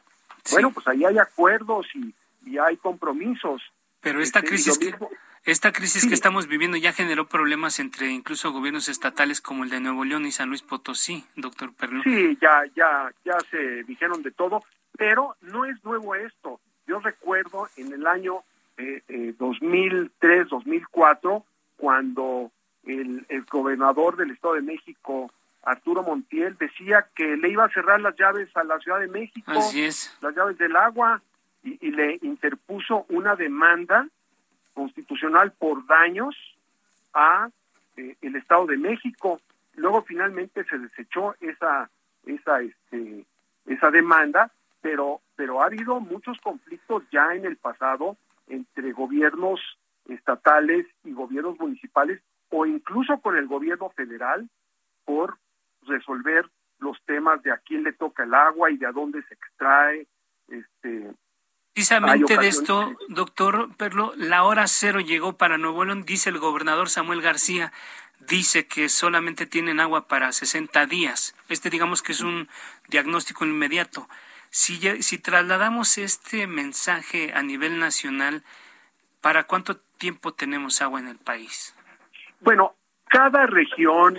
[SPEAKER 10] Bueno, pues ahí hay acuerdos y, y hay compromisos.
[SPEAKER 2] Pero esta este, crisis, esta crisis que estamos viviendo ya generó problemas entre incluso gobiernos estatales como el de Nuevo León y San Luis Potosí, doctor Perlo.
[SPEAKER 10] Sí, ya, ya, ya se dijeron de todo, pero no es nuevo esto. Yo recuerdo en el año eh, eh, 2003, 2004, cuando el, el gobernador del Estado de México, Arturo Montiel, decía que le iba a cerrar las llaves a la Ciudad de México,
[SPEAKER 2] Así es.
[SPEAKER 10] las llaves del agua, y, y le interpuso una demanda constitucional por daños a eh, el Estado de México. Luego finalmente se desechó esa esa este esa demanda, pero pero ha habido muchos conflictos ya en el pasado entre gobiernos estatales y gobiernos municipales o incluso con el gobierno federal por resolver los temas de a quién le toca el agua y de a dónde se extrae, este,
[SPEAKER 2] Precisamente de esto, doctor Perlo, la hora cero llegó para Nuevo León, dice el gobernador Samuel García, dice que solamente tienen agua para 60 días. Este digamos que es un diagnóstico inmediato. Si, si trasladamos este mensaje a nivel nacional, ¿para cuánto tiempo tenemos agua en el país?
[SPEAKER 10] Bueno, cada región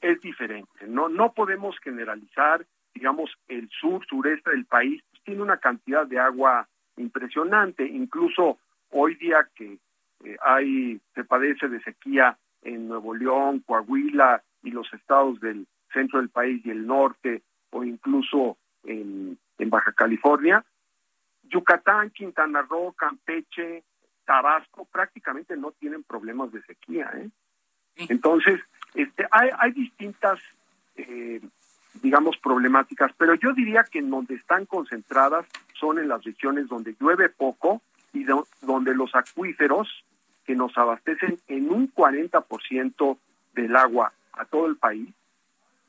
[SPEAKER 10] es diferente, no, no podemos generalizar, digamos, el sur, sureste del país tiene una cantidad de agua impresionante. Incluso hoy día que eh, hay se padece de sequía en Nuevo León, Coahuila y los estados del centro del país y el norte, o incluso en, en Baja California, Yucatán, Quintana Roo, Campeche, Tabasco prácticamente no tienen problemas de sequía. ¿eh? Entonces, este, hay, hay distintas eh, digamos, problemáticas, pero yo diría que en donde están concentradas son en las regiones donde llueve poco y donde los acuíferos que nos abastecen en un 40% del agua a todo el país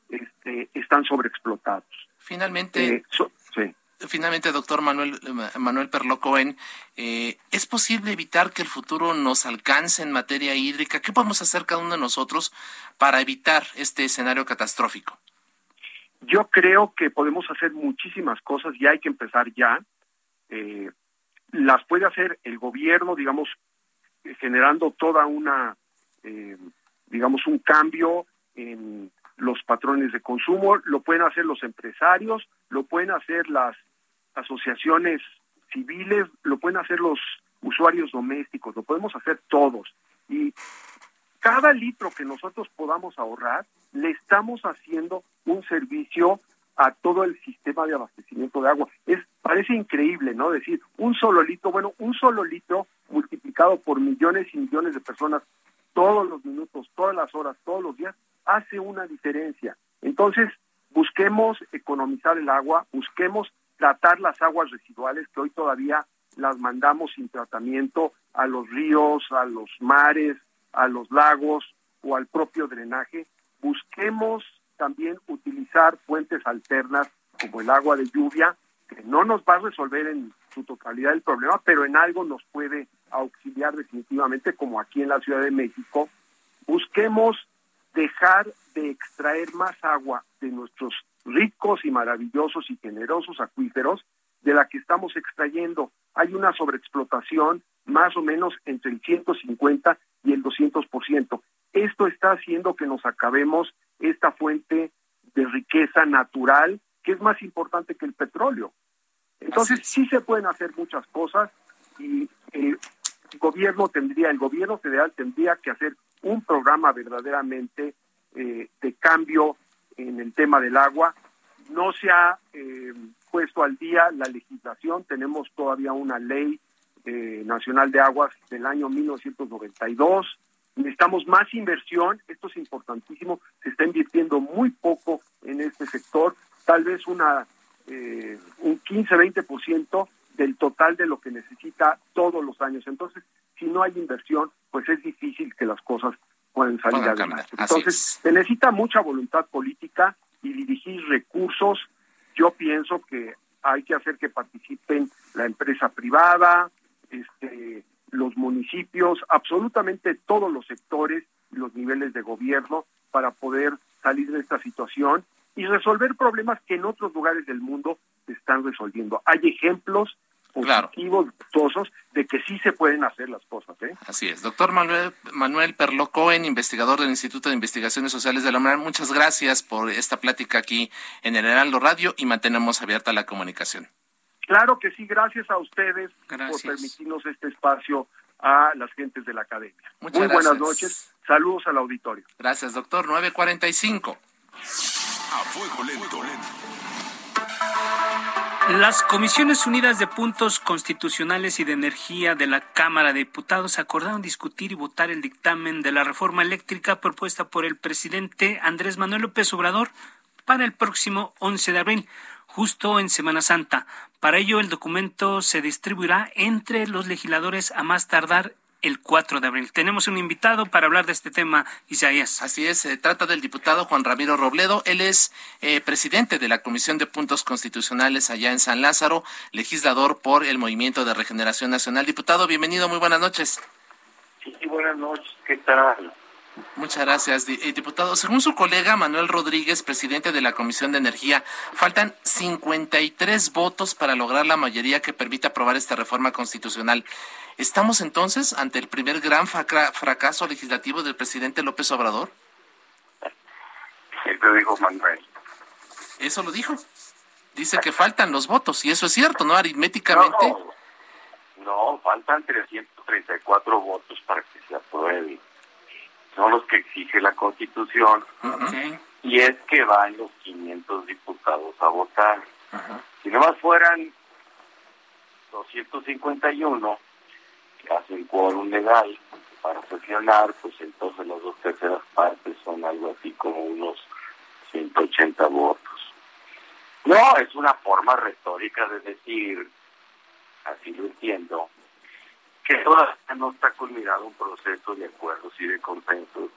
[SPEAKER 10] este, están sobreexplotados.
[SPEAKER 3] Finalmente, eh, finalmente, doctor Manuel Manuel Perlo Cohen, eh, ¿es posible evitar que el futuro nos alcance en materia hídrica? ¿Qué podemos hacer cada uno de nosotros para evitar este escenario catastrófico?
[SPEAKER 10] Yo creo que podemos hacer muchísimas cosas y hay que empezar ya. Eh, las puede hacer el gobierno, digamos, generando toda una, eh, digamos, un cambio en los patrones de consumo, lo pueden hacer los empresarios, lo pueden hacer las asociaciones civiles, lo pueden hacer los usuarios domésticos, lo podemos hacer todos. Y cada litro que nosotros podamos ahorrar, le estamos haciendo un servicio a todo el sistema de abastecimiento de agua. Es parece increíble, ¿no? Decir, un solo litro, bueno, un solo litro multiplicado por millones y millones de personas todos los minutos, todas las horas, todos los días, hace una diferencia. Entonces, busquemos economizar el agua, busquemos tratar las aguas residuales que hoy todavía las mandamos sin tratamiento a los ríos, a los mares, a los lagos o al propio drenaje. Busquemos también utilizar fuentes alternas como el agua de lluvia, que no nos va a resolver en su totalidad el problema, pero en algo nos puede auxiliar definitivamente, como aquí en la Ciudad de México. Busquemos dejar de extraer más agua de nuestros ricos y maravillosos y generosos acuíferos de la que estamos extrayendo. Hay una sobreexplotación más o menos entre el 150 y el 200%. Esto está haciendo que nos acabemos esta fuente de riqueza natural que es más importante que el petróleo. Entonces sí se pueden hacer muchas cosas y el gobierno tendría, el gobierno federal tendría que hacer un programa verdaderamente eh, de cambio en el tema del agua. No se ha eh, puesto al día la legislación, tenemos todavía una ley eh, nacional de aguas del año 1992. Necesitamos más inversión, esto es importantísimo, se está invirtiendo muy poco en este sector, tal vez una eh, un 15-20% del total de lo que necesita todos los años. Entonces, si no hay inversión, pues es difícil que las cosas puedan salir adelante. Entonces, se necesita mucha voluntad política y dirigir recursos. Yo pienso que hay que hacer que participen la empresa privada, este, los municipios, absolutamente todos los sectores y los niveles de gobierno para poder salir de esta situación y resolver problemas que en otros lugares del mundo se están resolviendo. Hay ejemplos positivos, claro. De que sí se pueden hacer las cosas. ¿eh?
[SPEAKER 3] Así es. Doctor Manuel, Manuel Perlo Cohen, investigador del Instituto de Investigaciones Sociales de la UNAM, muchas gracias por esta plática aquí en el Heraldo Radio y mantenemos abierta la comunicación.
[SPEAKER 10] Claro que sí, gracias a ustedes por permitirnos este espacio a las gentes de la academia. Muchas Muy buenas noches, saludos al auditorio.
[SPEAKER 3] Gracias, doctor. 945.
[SPEAKER 1] A fuego lento.
[SPEAKER 2] Las Comisiones Unidas de Puntos Constitucionales y de Energía de la Cámara de Diputados acordaron discutir y votar el dictamen de la reforma eléctrica propuesta por el presidente Andrés Manuel López Obrador para el próximo 11 de abril, justo en Semana Santa. Para ello, el documento se distribuirá entre los legisladores a más tardar el 4 de abril. Tenemos un invitado para hablar de este tema, Isaías.
[SPEAKER 3] Así es, se trata del diputado Juan Ramiro Robledo. Él es eh, presidente de la Comisión de Puntos Constitucionales allá en San Lázaro, legislador por el Movimiento de Regeneración Nacional. Diputado, bienvenido, muy buenas noches.
[SPEAKER 11] Sí, buenas noches, ¿qué tal?
[SPEAKER 3] Muchas gracias, eh, diputado. Según su colega Manuel Rodríguez, presidente de la Comisión de Energía, faltan 53 votos para lograr la mayoría que permita aprobar esta reforma constitucional. ¿Estamos entonces ante el primer gran fracaso legislativo del presidente López Obrador?
[SPEAKER 11] Eso dijo Manuel.
[SPEAKER 3] Eso lo dijo. Dice que faltan los votos, y eso es cierto, ¿no? Aritméticamente.
[SPEAKER 11] No, no faltan 334 votos para que se apruebe. Son los que exige la Constitución. Y es que van los 500 diputados a votar. Si no más fueran 251, hacen quórum legal para sesionar, pues entonces las dos terceras partes son algo así como unos 180 votos. No, es una forma retórica de decir, así lo entiendo, que todavía no está culminado un proceso de acuerdos y de consensos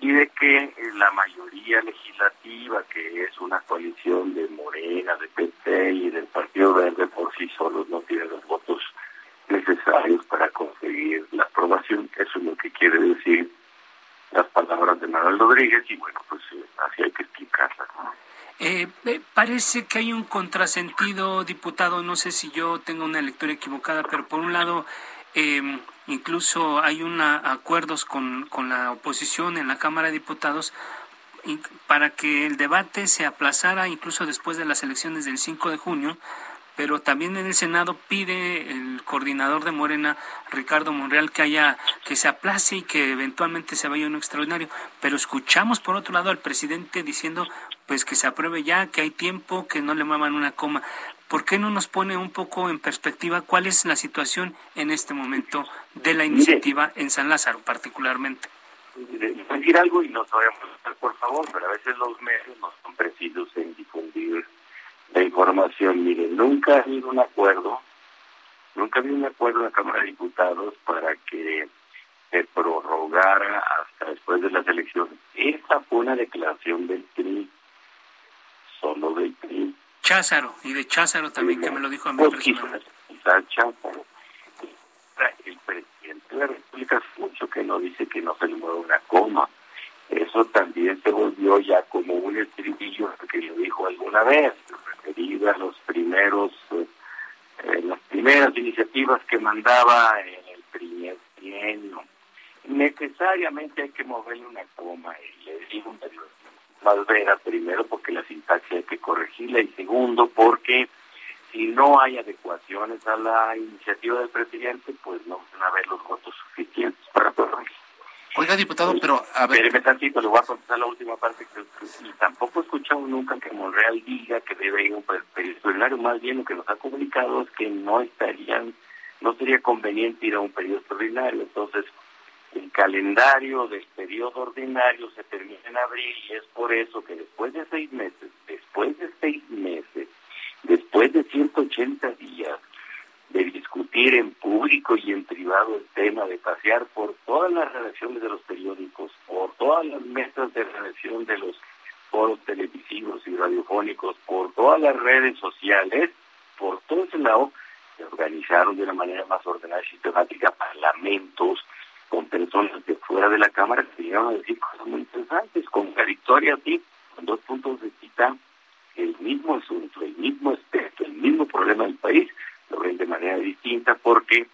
[SPEAKER 11] y de que la mayoría legislativa, que es una coalición de Morena, de PT y del Partido Verde por sí solos, no tiene los votos necesarios para conseguir la aprobación. Eso es lo que quiere decir las palabras de Manuel Rodríguez y bueno, pues eh, así hay que explicarlas.
[SPEAKER 2] Eh, eh, parece que hay un contrasentido, diputado, no sé si yo tengo una lectura equivocada, pero por un lado, eh, incluso hay una, acuerdos con, con la oposición en la Cámara de Diputados para que el debate se aplazara incluso después de las elecciones del 5 de junio pero también en el Senado pide el coordinador de Morena, Ricardo Monreal, que haya, que se aplace y que eventualmente se vaya uno extraordinario. Pero escuchamos por otro lado al presidente diciendo pues que se apruebe ya, que hay tiempo, que no le muevan una coma. ¿Por qué no nos pone un poco en perspectiva cuál es la situación en este momento de la iniciativa en San Lázaro particularmente?
[SPEAKER 11] decir algo y no sabemos, por favor, pero a veces los medios no son precisos en difundir la información. Mire, nunca ha habido un acuerdo, nunca ha habido un acuerdo en la Cámara de Diputados para que se prorrogara hasta después de las elecciones. Esta fue una declaración del TRI, solo del TRI.
[SPEAKER 2] Cházaro, y de Cházaro también, que me lo dijo a mí
[SPEAKER 11] Cházaro. El presidente de la República hace mucho que no dice que no se le mueve una coma. Eso también se volvió ya como un estribillo que lo dijo alguna vez a los primeros, eh, las primeras iniciativas que mandaba en el bueno, necesariamente hay que moverle una coma. Y le digo un más vera, primero porque la sintaxis hay que corregirla y segundo porque si no hay adecuaciones a la iniciativa del presidente, pues no van a haber los votos suficientes para corregir.
[SPEAKER 3] Oiga, diputado, pero a ver...
[SPEAKER 11] Espéreme tantito, le voy a contestar la última parte. Que, y tampoco he escuchado nunca que Monreal diga que debe ir un periodo extraordinario. Más bien lo que nos ha comunicado es que no estarían, no sería conveniente ir a un periodo extraordinario. Entonces, el calendario del periodo ordinario se en abril y es por eso que después de seis meses, después de seis meses, después de 180 días de discutir en público y en privado el tema, de pasear por todas las redacciones de los periódicos, por todas las mesas de redacción de los foros televisivos y radiofónicos, por todas las redes sociales, por todo ese lado, se organizaron de una manera más ordenada y sistemática parlamentos, con personas de fuera de la Cámara que llegaron a decir con Victoria, sí, con dos puntos de vista, el mismo asunto, el mismo aspecto, el mismo problema del país, lo ven de manera distinta porque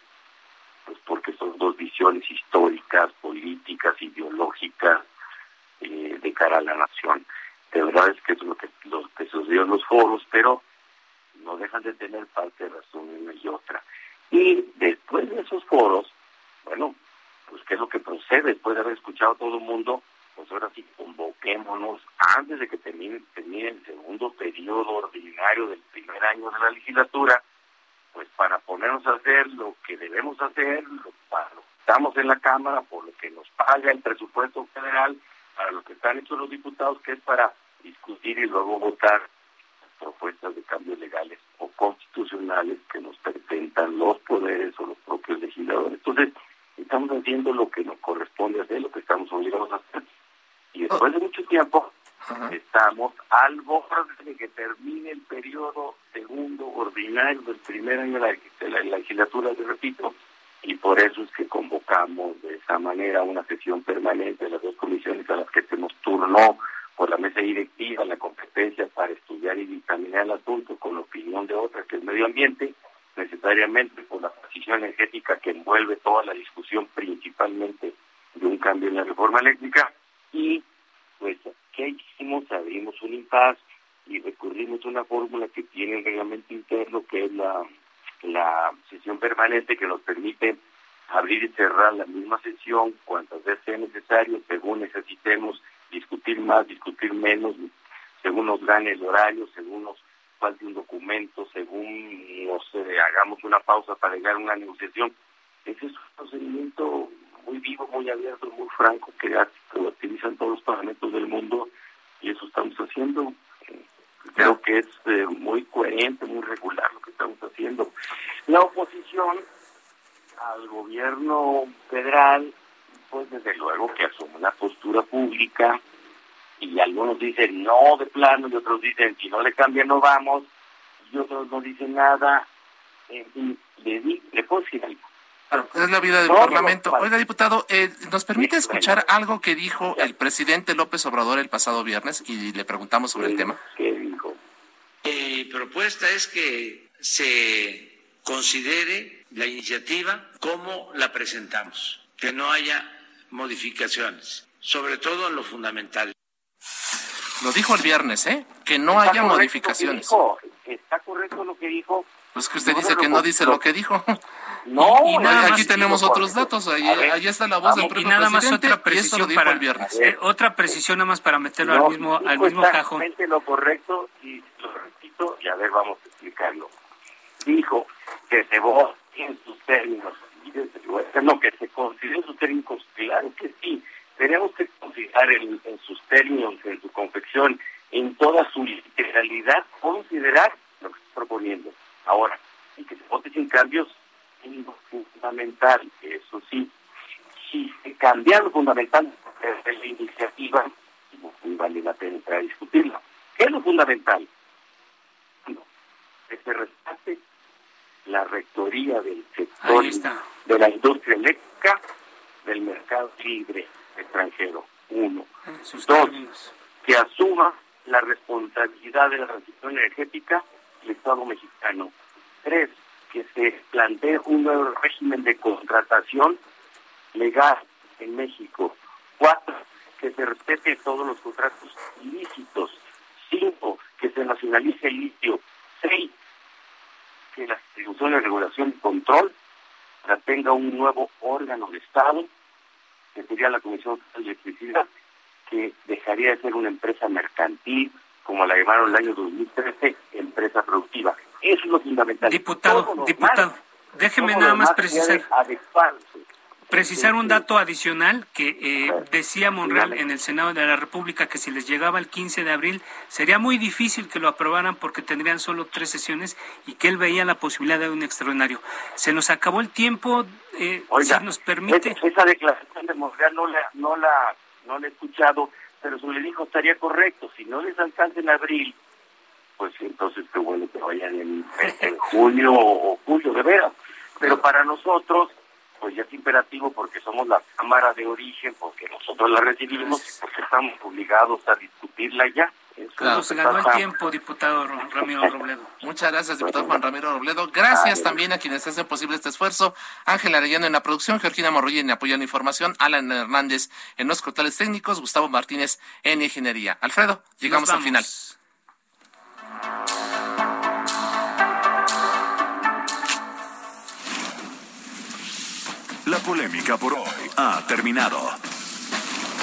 [SPEAKER 11] pues porque son dos visiones históricas, políticas, ideológicas eh, de cara a la nación. De verdad es que es lo que, lo que sucedió en los foros, pero no dejan de tener parte de razón una y otra. Y después de esos foros, bueno, pues qué es lo que procede después de haber escuchado a todo el mundo, antes de que termine, termine el segundo periodo ordinario del primer año de la legislatura, pues para ponernos a hacer lo que debemos hacer, para lo que estamos en la Cámara, por lo que nos paga el presupuesto federal, para lo que están hechos los diputados, que es para discutir y luego votar propuestas de cambios legales o constitucionales que nos presentan los poderes o los propios legisladores. Entonces, estamos haciendo lo que nos corresponde hacer, lo que estamos obligados a hacer. Y después de mucho tiempo, estamos al borde de que termine el periodo segundo ordinario del primer año de la, legislatura, le repito, y por eso es que convocamos de esa manera una sesión permanente de las dos comisiones a las que se nos turnó por la mesa directiva la competencia para estudiar y dictaminar el asunto con la opinión de otra, que es medio ambiente, necesariamente por la transición energética que envuelve toda la discusión principalmente de un cambio en la reforma eléctrica y pues ¿qué hicimos? Abrimos un impasse y recurrimos a una fórmula que tiene el reglamento interno que es la, sesión permanente que nos permite abrir y cerrar la misma sesión cuantas veces sea necesario según necesitemos discutir más, discutir menos, según nos gane el horario, según nos falte un documento, según nos hagamos una pausa para llegar a una negociación. Ese es un procedimiento muy vivo, muy abierto, muy franco, que utilizan todos los parlamentos del mundo y eso estamos haciendo. Creo que es eh, muy coherente, muy regular lo que estamos haciendo. La oposición al gobierno federal, pues desde luego que asume una postura pública y algunos dicen no de plano y otros dicen si no le cambian no vamos y otros no dicen nada. En le, di, le puedo decir algo.
[SPEAKER 3] Claro, es la vida del Parlamento. Oiga, diputado, eh, ¿nos permite escuchar algo que dijo el presidente López Obrador el pasado viernes y le preguntamos sobre el tema?
[SPEAKER 11] ¿Qué dijo?
[SPEAKER 5] Mi propuesta es que se considere la iniciativa como la presentamos, que no haya modificaciones, sobre todo en lo fundamental.
[SPEAKER 3] Lo dijo el viernes, ¿eh? Que no haya modificaciones.
[SPEAKER 11] Está correcto lo que dijo.
[SPEAKER 3] Pues que usted dice que no dice lo que dijo.
[SPEAKER 11] No,
[SPEAKER 3] y, nada aquí tenemos otros datos, ahí, ahí, está la voz del propio
[SPEAKER 2] Y nada más otra
[SPEAKER 3] precisión
[SPEAKER 2] para
[SPEAKER 3] el viernes.
[SPEAKER 2] Eh, otra precisión nada más para meterlo al mismo al mismo cajón.
[SPEAKER 11] lo correcto y lo repito y a ver vamos a explicarlo. Dijo que se vote en sus términos, no que se considere sus términos, claro que sí, tenemos que considerar en, sus términos, en su confección, en toda su literalidad, considerar lo que está proponiendo. Ahora, y que se vote sin cambios fundamental, eso sí, si se cambia lo fundamental de la iniciativa, no vale la pena entrar a discutirla. ¿Qué es lo fundamental? que se rescate la rectoría del sector de la industria eléctrica del mercado libre extranjero. Uno. Dos, que asuma la responsabilidad de la transición energética Estado mexicano. Tres, que se plantee un nuevo régimen de contratación legal en México. Cuatro, que se respete todos los contratos ilícitos. Cinco, que se nacionalice el litio. Seis, que la distribución de regulación y control tenga un nuevo órgano de Estado, que sería la Comisión de Electricidad, que dejaría de ser una empresa mercantil, como la llamaron el año 2013, empresa productiva. Eso es lo fundamental.
[SPEAKER 2] Diputado, diputado, déjeme nada más precisar. Precisar un dato adicional que eh, decía Monreal en el Senado de la República que si les llegaba el 15 de abril sería muy difícil que lo aprobaran porque tendrían solo tres sesiones y que él veía la posibilidad de un extraordinario. Se nos acabó el tiempo, eh, si nos permite.
[SPEAKER 11] Esa declaración de Monreal no la, no la, no la he escuchado, pero su le dijo estaría correcto. Si no les alcanza en abril, pues entonces qué bueno que vayan en, en junio o julio, de veras. Pero para nosotros pues ya es imperativo porque somos la Cámara de Origen, porque nosotros la recibimos y porque estamos obligados a discutirla ya.
[SPEAKER 2] Claro, se ganó el tiempo, diputado Ramiro Robledo.
[SPEAKER 3] Muchas gracias, diputado Juan Ramiro Robledo. Gracias también a quienes hacen posible este esfuerzo. Ángela Arellano en la producción, Georgina Morroy en apoyo en información, Alan Hernández en los controles técnicos, Gustavo Martínez en ingeniería. Alfredo, llegamos al final.
[SPEAKER 1] La polémica por hoy ha terminado.